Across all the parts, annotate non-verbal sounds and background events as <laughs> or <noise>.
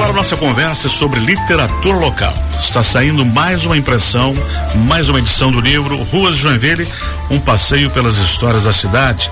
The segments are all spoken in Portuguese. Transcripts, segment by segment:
agora nossa conversa sobre literatura local. Está saindo mais uma impressão, mais uma edição do livro Ruas de Joinville, um passeio pelas histórias da cidade,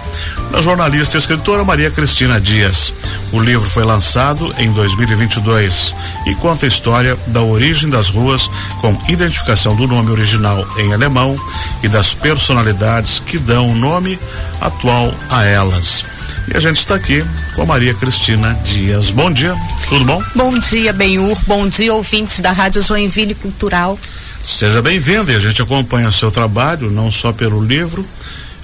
da jornalista e escritora Maria Cristina Dias. O livro foi lançado em 2022 e conta a história da origem das ruas com identificação do nome original em alemão e das personalidades que dão o nome atual a elas. E a gente está aqui com a Maria Cristina Dias. Bom dia, tudo bom? Bom dia, Benhur. Bom dia, ouvintes da Rádio Joinville Cultural. Seja bem-vindo e a gente acompanha o seu trabalho, não só pelo livro,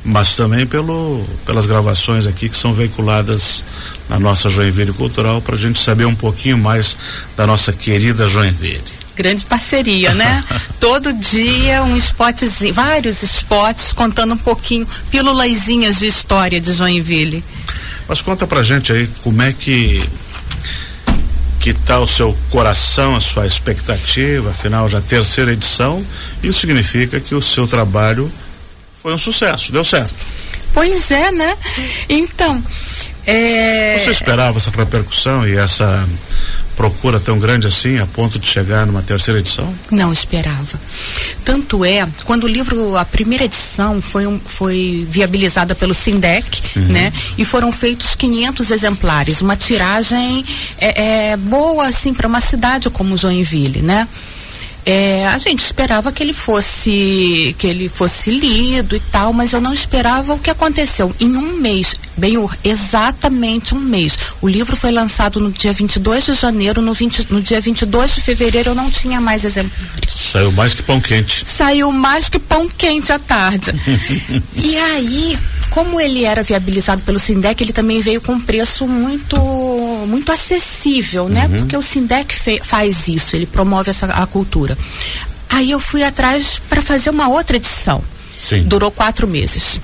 mas também pelo, pelas gravações aqui que são veiculadas na nossa Joinville Cultural para a gente saber um pouquinho mais da nossa querida Joinville grande parceria, né? <laughs> Todo dia um spotzinho, vários spots contando um pouquinho, pílulazinhas de história de Joinville. Mas conta pra gente aí como é que que tá o seu coração, a sua expectativa, afinal já terceira edição, isso significa que o seu trabalho foi um sucesso, deu certo. Pois é, né? Então, é... Você esperava essa repercussão e essa procura tão grande assim a ponto de chegar numa terceira edição? Não esperava. Tanto é, quando o livro, a primeira edição foi, um, foi viabilizada pelo Sindec, uhum. né? E foram feitos 500 exemplares, uma tiragem é, é boa assim para uma cidade como Joinville, né? É, a gente esperava que ele fosse que ele fosse lido e tal, mas eu não esperava o que aconteceu. Em um mês, bem exatamente um mês. O livro foi lançado no dia 22 de janeiro, no, 20, no dia 22 de fevereiro eu não tinha mais exemplares. Saiu mais que pão quente. Saiu mais que pão quente à tarde. <laughs> e aí, como ele era viabilizado pelo Sindec, ele também veio com um preço muito muito acessível, né? Uhum. Porque o Sindec faz isso, ele promove essa a cultura. Aí eu fui atrás para fazer uma outra edição. Sim. Durou quatro meses.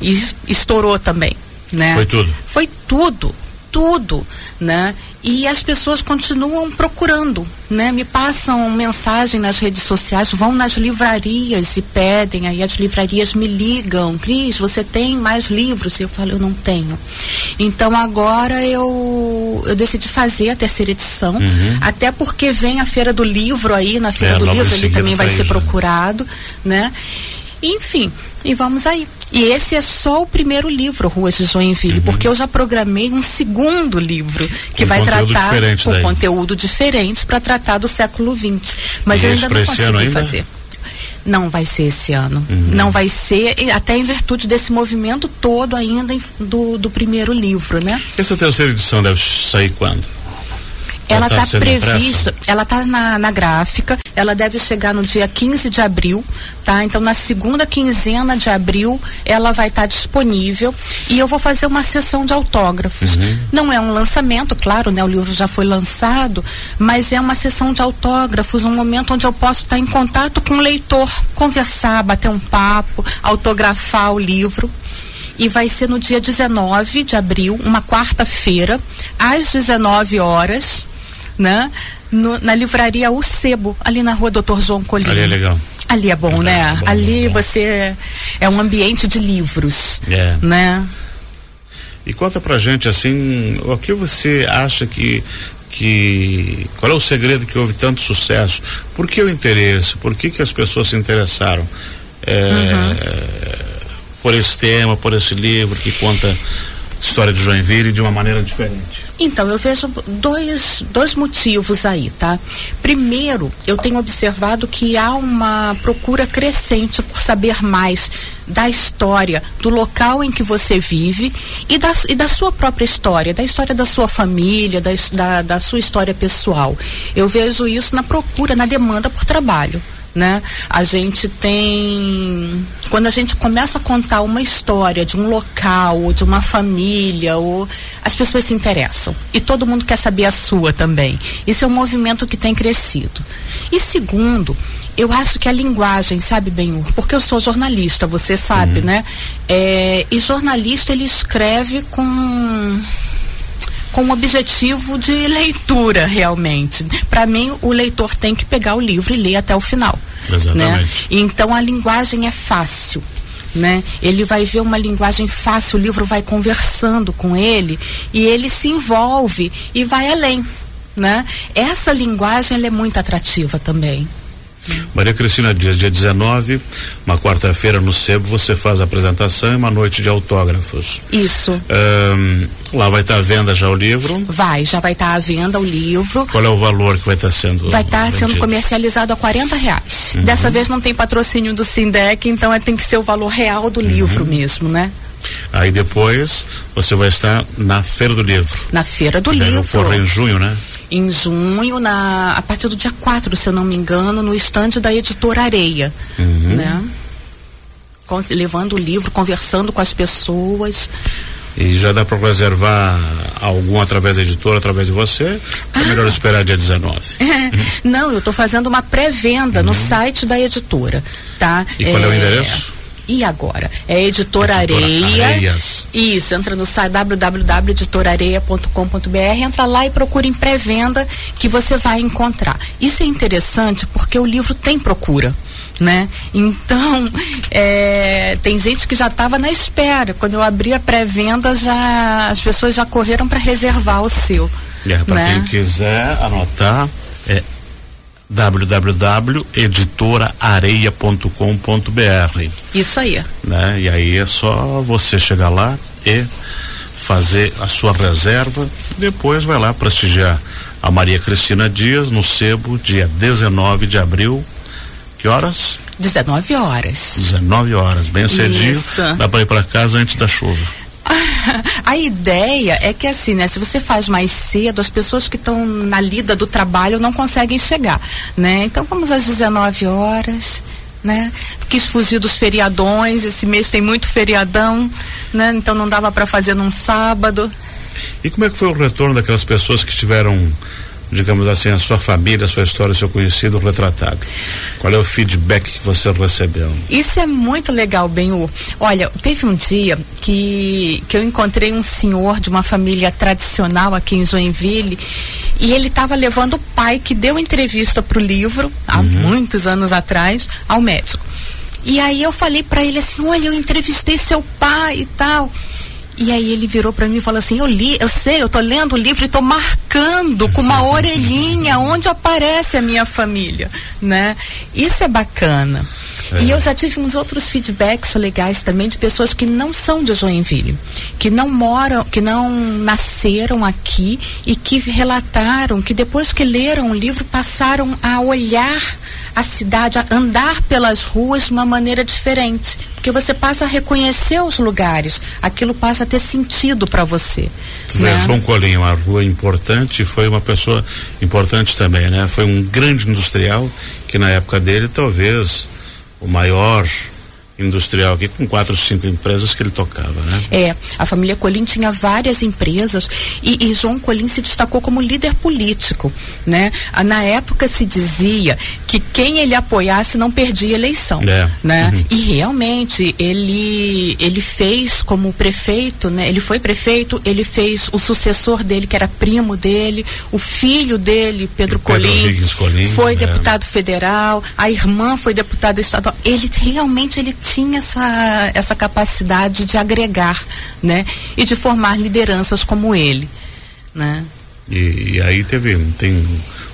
E estourou também, né? Foi tudo. Foi tudo, tudo, né? E as pessoas continuam procurando, né? Me passam mensagem nas redes sociais, vão nas livrarias e pedem, aí as livrarias me ligam, Cris, você tem mais livros? E eu falo, eu não tenho. Então agora eu, eu decidi fazer a terceira edição, uhum. até porque vem a Feira do Livro aí, na Feira é, do Livro ele também vai ser procurado, né? Enfim, e vamos aí. E esse é só o primeiro livro, Ruas de Joinville, uhum. porque eu já programei um segundo livro que com vai tratar com daí. conteúdo diferente para tratar do século XX. Mas e eu ainda não consegui ainda? fazer. Não vai ser esse ano. Uhum. Não vai ser, até em virtude desse movimento todo ainda do, do primeiro livro, né? Essa terceira edição deve sair quando? Ela está tá prevista, ela está na, na gráfica, ela deve chegar no dia 15 de abril, tá? Então na segunda quinzena de abril ela vai estar tá disponível e eu vou fazer uma sessão de autógrafos. Uhum. Não é um lançamento, claro, né? O livro já foi lançado, mas é uma sessão de autógrafos, um momento onde eu posso estar tá em contato com o leitor, conversar, bater um papo, autografar o livro e vai ser no dia 19 de abril, uma quarta-feira, às 19 horas, né? No, na livraria O Sebo, ali na rua Doutor João Colina. Ali é legal. Ali é bom, né? É bom, ali é você é um ambiente de livros, é. né? E conta pra gente assim, o que você acha que que qual é o segredo que houve tanto sucesso? Por que o interesse? Por que que as pessoas se interessaram é, uhum. por esse tema, por esse livro que conta história de Joinville de uma maneira diferente? Então, eu vejo dois, dois motivos aí, tá? Primeiro, eu tenho observado que há uma procura crescente por saber mais da história, do local em que você vive e da, e da sua própria história, da história da sua família, da, da, da sua história pessoal. Eu vejo isso na procura, na demanda por trabalho né? A gente tem quando a gente começa a contar uma história de um local ou de uma família, ou as pessoas se interessam e todo mundo quer saber a sua também. Isso é um movimento que tem crescido. E segundo, eu acho que a linguagem, sabe, Benhur, porque eu sou jornalista, você sabe, uhum. né? É, e jornalista ele escreve com com o objetivo de leitura realmente. Para mim, o leitor tem que pegar o livro e ler até o final. Né? Exatamente. Né? Então a linguagem é fácil. Né? Ele vai ver uma linguagem fácil, o livro vai conversando com ele e ele se envolve e vai além. né? Essa linguagem é muito atrativa também. Maria Cristina Dias, dia 19, uma quarta-feira no Sebo, você faz a apresentação e uma noite de autógrafos. Isso. Um, lá vai estar à venda já o livro? Vai, já vai estar à venda o livro. Qual é o valor que vai estar sendo? Vai estar sendo comercializado a 40 reais. Uhum. Dessa vez não tem patrocínio do Sindec, então é, tem que ser o valor real do uhum. livro mesmo, né? Aí depois você vai estar na Feira do Livro. Na Feira do Livro. Ocorre em junho, né? Em junho, na, a partir do dia 4, se eu não me engano, no estande da editora Areia. Uhum. Né? Com, levando o livro, conversando com as pessoas. E já dá para reservar algum através da editora, através de você? É ah. É melhor esperar dia 19? <laughs> Não, eu estou fazendo uma pré-venda uhum. no site da editora, tá? E qual é, é o endereço? E agora? É Editora, Editora Areia. Areias. Isso, entra no site www.editorareia.com.br, entra lá e procura em pré-venda que você vai encontrar. Isso é interessante porque o livro tem procura. Né? Então, <laughs> é, tem gente que já estava na espera. Quando eu abri a pré-venda, já as pessoas já correram para reservar o seu. É, para né? quem quiser anotar, www.editoraareia.com.br. Isso aí. Né? E aí é só você chegar lá e fazer a sua reserva, depois vai lá prestigiar a Maria Cristina Dias no Sebo, dia 19 de abril. Que horas? 19 horas. 19 horas, bem cedinho. Isso. Dá para ir para casa antes da chuva. <laughs> a ideia é que assim, né? Se você faz mais cedo, as pessoas que estão na lida do trabalho não conseguem chegar, né? Então vamos às 19 horas, né? Quis fugir dos feriadões, esse mês tem muito feriadão, né? Então não dava para fazer num sábado. E como é que foi o retorno daquelas pessoas que estiveram digamos assim, a sua família, a sua história, o seu conhecido retratado? Qual é o feedback que você recebeu? Isso é muito legal, Benhu. Olha, teve um dia que, que eu encontrei um senhor de uma família tradicional aqui em Joinville e ele estava levando o pai que deu entrevista para o livro, há uhum. muitos anos atrás, ao médico. E aí eu falei para ele assim, olha, eu entrevistei seu pai e tal. E aí ele virou para mim e falou assim: "Eu li, eu sei, eu tô lendo o livro e tô marcando com uma orelhinha onde aparece a minha família, né? Isso é bacana. É. E eu já tive uns outros feedbacks legais também de pessoas que não são de Joinville, que não moram, que não nasceram aqui e que relataram que depois que leram o livro passaram a olhar a cidade, a andar pelas ruas de uma maneira diferente. Porque você passa a reconhecer os lugares, aquilo passa a ter sentido para você. Tu né? João Colinho, uma rua importante, foi uma pessoa importante também, né? Foi um grande industrial que na época dele talvez o maior industrial aqui com quatro, cinco empresas que ele tocava, né? É, a família Colim tinha várias empresas e, e João Colim se destacou como líder político, né? Ah, na época se dizia que quem ele apoiasse não perdia eleição, é. né? Uhum. E realmente ele ele fez como prefeito, né? Ele foi prefeito, ele fez o sucessor dele que era primo dele, o filho dele, Pedro, Pedro Colim, Colim, foi é. deputado federal, a irmã foi deputada estadual. Ele realmente ele tinha essa, essa capacidade de agregar, né? E de formar lideranças como ele, né? E, e aí teve, tem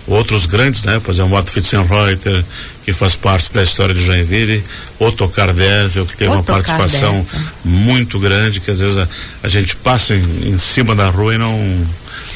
outros grandes, né? Por exemplo, o Otto Fitzenreuter, que faz parte da história de Joinville, Otto Cardével, que teve Otto uma participação muito grande, que às vezes a, a gente passa em, em cima da rua e não,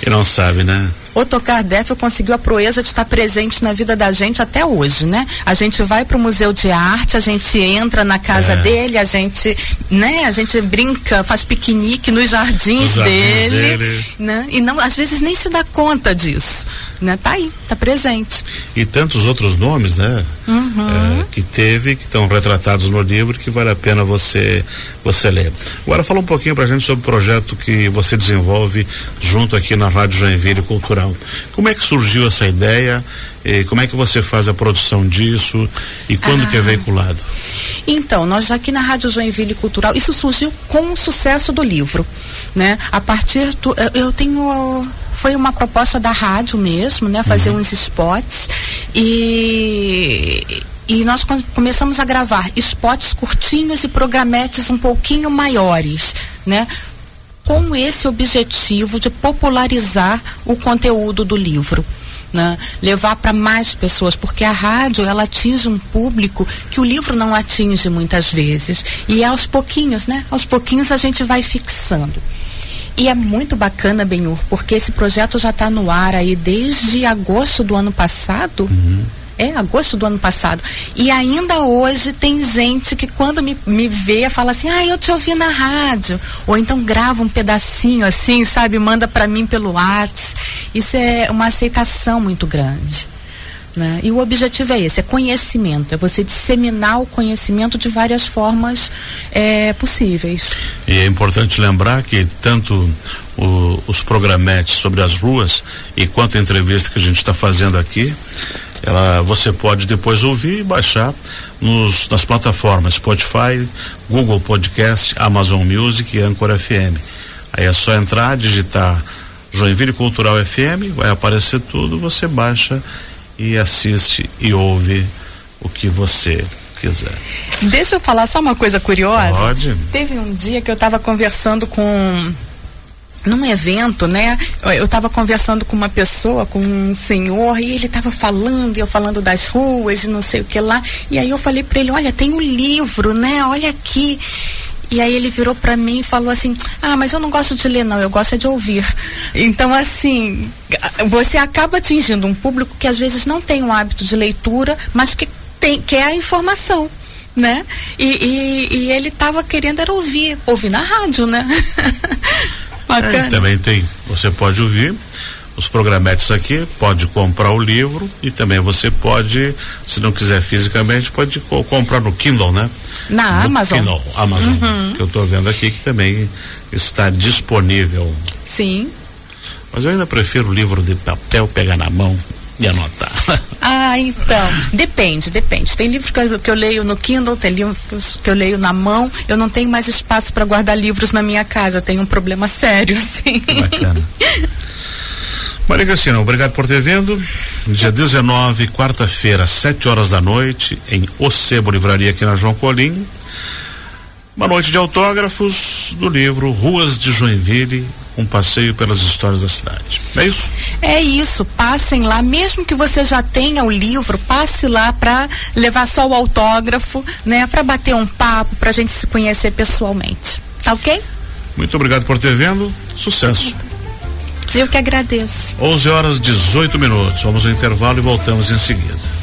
e não sabe, né? O Tocar Défio conseguiu a proeza de estar presente na vida da gente até hoje, né? A gente vai para o Museu de Arte, a gente entra na casa é. dele, a gente, né? A gente brinca, faz piquenique nos jardins, jardins dele, dele, né? E não, às vezes nem se dá conta disso, né? Tá aí, tá presente. E tantos outros nomes, né? Uhum. É, que teve, que estão retratados no livro, que vale a pena você você ler. Agora fala um pouquinho para a gente sobre o projeto que você desenvolve junto aqui na Rádio Joinville Cultural. Como é que surgiu essa ideia? Como é que você faz a produção disso e quando ah, que é ah. veiculado? Então, nós aqui na Rádio Joinville Cultural, isso surgiu com o sucesso do livro, né? A partir do, eu tenho foi uma proposta da rádio mesmo, né? Fazer uhum. uns spots e e nós começamos a gravar spots curtinhos e programetes um pouquinho maiores, né? com esse objetivo de popularizar o conteúdo do livro. Né? levar para mais pessoas, porque a rádio ela atinge um público que o livro não atinge muitas vezes. E aos pouquinhos, né? Aos pouquinhos a gente vai fixando. E é muito bacana, Benhur, porque esse projeto já está no ar aí desde agosto do ano passado. Uhum. É, agosto do ano passado. E ainda hoje tem gente que quando me, me vê fala assim, ah, eu te ouvi na rádio. Ou então grava um pedacinho assim, sabe, manda para mim pelo WhatsApp. Isso é uma aceitação muito grande. Né? E o objetivo é esse, é conhecimento, é você disseminar o conhecimento de várias formas é, possíveis. E é importante lembrar que tanto o, os programetes sobre as ruas e quanto a entrevista que a gente está fazendo aqui, ela, você pode depois ouvir e baixar nos, nas plataformas Spotify, Google Podcast, Amazon Music e Anchor FM. Aí é só entrar, digitar Joinville Cultural FM, vai aparecer tudo, você baixa e assiste e ouve o que você quiser. Deixa eu falar só uma coisa curiosa. Pode. Teve um dia que eu estava conversando com num evento, né? Eu estava conversando com uma pessoa, com um senhor, e ele estava falando, e eu falando das ruas e não sei o que lá. E aí eu falei para ele, olha, tem um livro, né? Olha aqui. E aí ele virou para mim e falou assim: "Ah, mas eu não gosto de ler não, eu gosto é de ouvir". Então assim, você acaba atingindo um público que às vezes não tem o hábito de leitura, mas que tem quer a informação né? E, e, e ele estava querendo era ouvir, ouvir na rádio, né? <laughs> Bacana. É, também tem, você pode ouvir os programetes aqui, pode comprar o livro e também você pode, se não quiser fisicamente, pode co comprar no Kindle, né? Na no Amazon. Kindle, Amazon, uhum. que eu estou vendo aqui que também está disponível. Sim. Mas eu ainda prefiro o livro de papel, pegar na mão e anotar. <laughs> Ah, então. Depende, depende. Tem livros que eu, que eu, leio no Kindle, tem livros que eu leio na mão. Eu não tenho mais espaço para guardar livros na minha casa. Eu tenho um problema sério, <laughs> sim. Bacana. Maria Cristina, obrigado por ter vindo. Dia 19, quarta-feira, 7 horas da noite, em Ocebo Livraria, aqui na João Colim. Uma noite de autógrafos do livro Ruas de Joinville, um passeio pelas histórias da cidade. É isso? É isso. Passem lá, mesmo que você já tenha o livro, passe lá para levar só o autógrafo, né? Para bater um papo, para a gente se conhecer pessoalmente. Tá ok? Muito obrigado por ter vindo. Sucesso. Eu que agradeço. 11 horas 18 minutos. Vamos ao intervalo e voltamos em seguida.